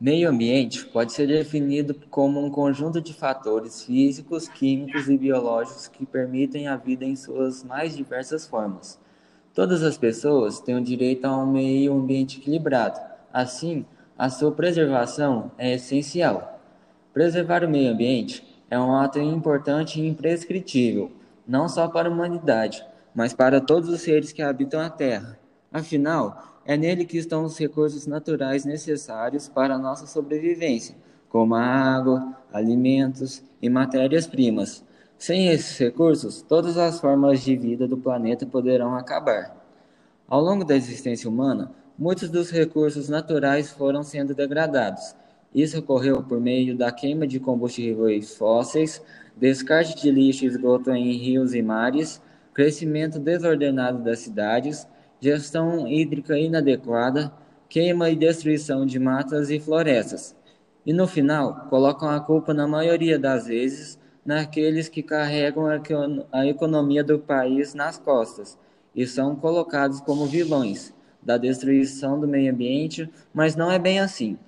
Meio ambiente pode ser definido como um conjunto de fatores físicos, químicos e biológicos que permitem a vida em suas mais diversas formas. Todas as pessoas têm o direito a um meio ambiente equilibrado. Assim, a sua preservação é essencial. Preservar o meio ambiente é um ato importante e imprescritível, não só para a humanidade, mas para todos os seres que habitam a Terra. Afinal, é nele que estão os recursos naturais necessários para a nossa sobrevivência, como a água, alimentos e matérias-primas. Sem esses recursos, todas as formas de vida do planeta poderão acabar. Ao longo da existência humana, muitos dos recursos naturais foram sendo degradados. Isso ocorreu por meio da queima de combustíveis fósseis, descarte de lixo e esgoto em rios e mares, crescimento desordenado das cidades, gestão hídrica inadequada, queima e destruição de matas e florestas. E no final, colocam a culpa, na maioria das vezes, naqueles que carregam a economia do país nas costas e são colocados como vilões da destruição do meio ambiente, mas não é bem assim.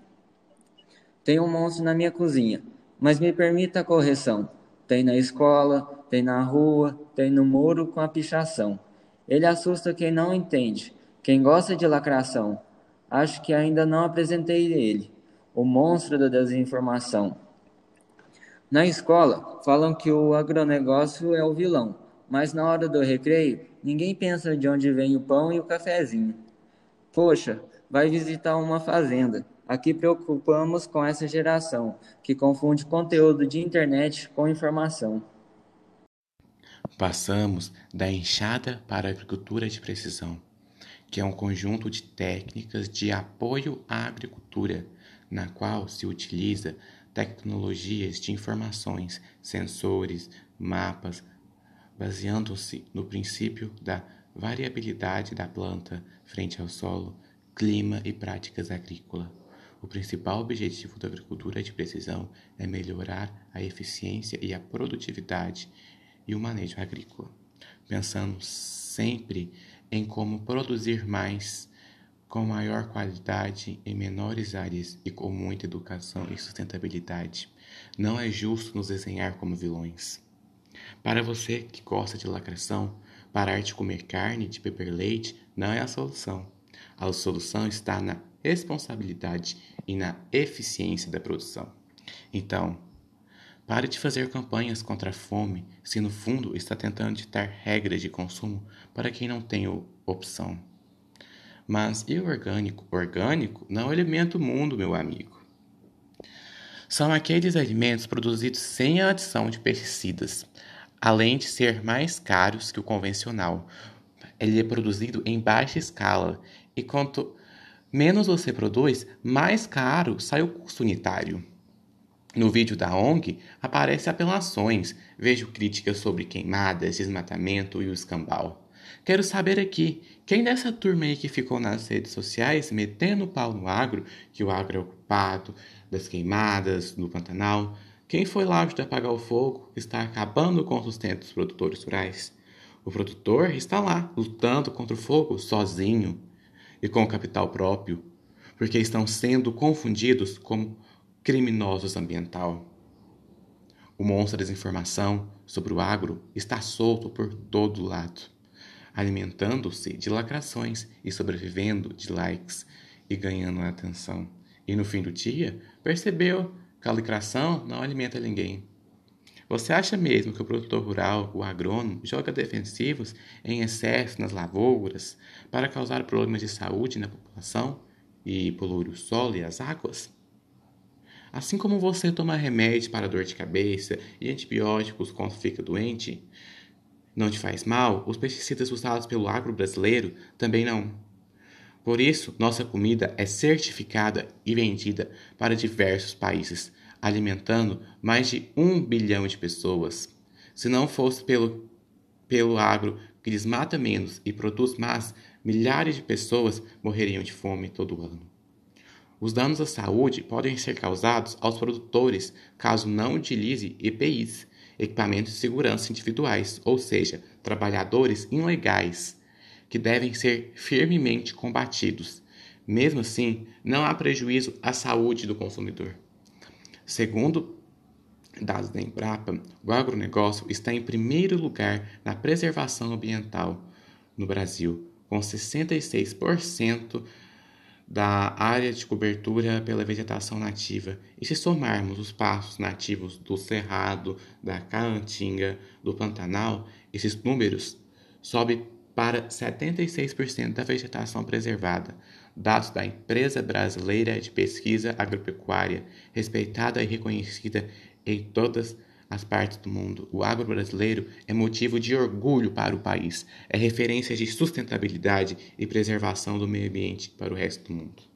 Tem um monstro na minha cozinha, mas me permita a correção. Tem na escola, tem na rua, tem no muro com a pichação. Ele assusta quem não entende, quem gosta de lacração. Acho que ainda não apresentei ele, o monstro da desinformação. Na escola, falam que o agronegócio é o vilão, mas na hora do recreio, ninguém pensa de onde vem o pão e o cafezinho. Poxa, vai visitar uma fazenda. Aqui preocupamos com essa geração, que confunde conteúdo de internet com informação. Passamos da enxada para a agricultura de precisão, que é um conjunto de técnicas de apoio à agricultura, na qual se utiliza tecnologias de informações, sensores, mapas, baseando-se no princípio da variabilidade da planta frente ao solo, clima e práticas agrícolas. O principal objetivo da agricultura de precisão é melhorar a eficiência e a produtividade e o manejo agrícola, pensando sempre em como produzir mais com maior qualidade em menores áreas e com muita educação e sustentabilidade. Não é justo nos desenhar como vilões. Para você que gosta de lacração, parar de comer carne, de beber leite, não é a solução. A solução está na responsabilidade e na eficiência da produção. Então, Pare de fazer campanhas contra a fome se no fundo está tentando ditar regras de consumo para quem não tem opção. Mas e o orgânico? Orgânico não alimenta o mundo, meu amigo. São aqueles alimentos produzidos sem a adição de pesticidas, além de ser mais caros que o convencional. Ele é produzido em baixa escala e quanto menos você produz, mais caro sai o custo unitário. No vídeo da ONG aparecem apelações, vejo críticas sobre queimadas, desmatamento e o escambau. Quero saber aqui, quem dessa turma aí que ficou nas redes sociais metendo o pau no agro, que o agro é ocupado das queimadas no Pantanal, quem foi lá ajudar a apagar o fogo, está acabando com o sustento dos produtores rurais? O produtor está lá, lutando contra o fogo sozinho e com capital próprio, porque estão sendo confundidos como criminosos ambiental. O monstro da desinformação sobre o agro está solto por todo lado, alimentando-se de lacrações e sobrevivendo de likes e ganhando atenção. E no fim do dia, percebeu que a lacração não alimenta ninguém. Você acha mesmo que o produtor rural, o agrônomo, joga defensivos em excesso nas lavouras para causar problemas de saúde na população e poluir o solo e as águas? Assim como você toma remédio para dor de cabeça e antibióticos quando fica doente, não te faz mal, os pesticidas usados pelo agro brasileiro também não. Por isso, nossa comida é certificada e vendida para diversos países, alimentando mais de um bilhão de pessoas. Se não fosse pelo, pelo agro que desmata menos e produz mais, milhares de pessoas morreriam de fome todo ano. Os danos à saúde podem ser causados aos produtores caso não utilize EPIs, equipamentos de segurança individuais, ou seja, trabalhadores ilegais, que devem ser firmemente combatidos, Mesmo assim, não há prejuízo à saúde do consumidor. Segundo dados da Embrapa, o agronegócio está em primeiro lugar na preservação ambiental no Brasil, com 66% da área de cobertura pela vegetação nativa. E se somarmos os pastos nativos do Cerrado, da Caatinga, do Pantanal, esses números sobem para 76% da vegetação preservada, dados da Empresa Brasileira de Pesquisa Agropecuária, respeitada e reconhecida em todas as partes do mundo. O agro brasileiro é motivo de orgulho para o país, é referência de sustentabilidade e preservação do meio ambiente para o resto do mundo.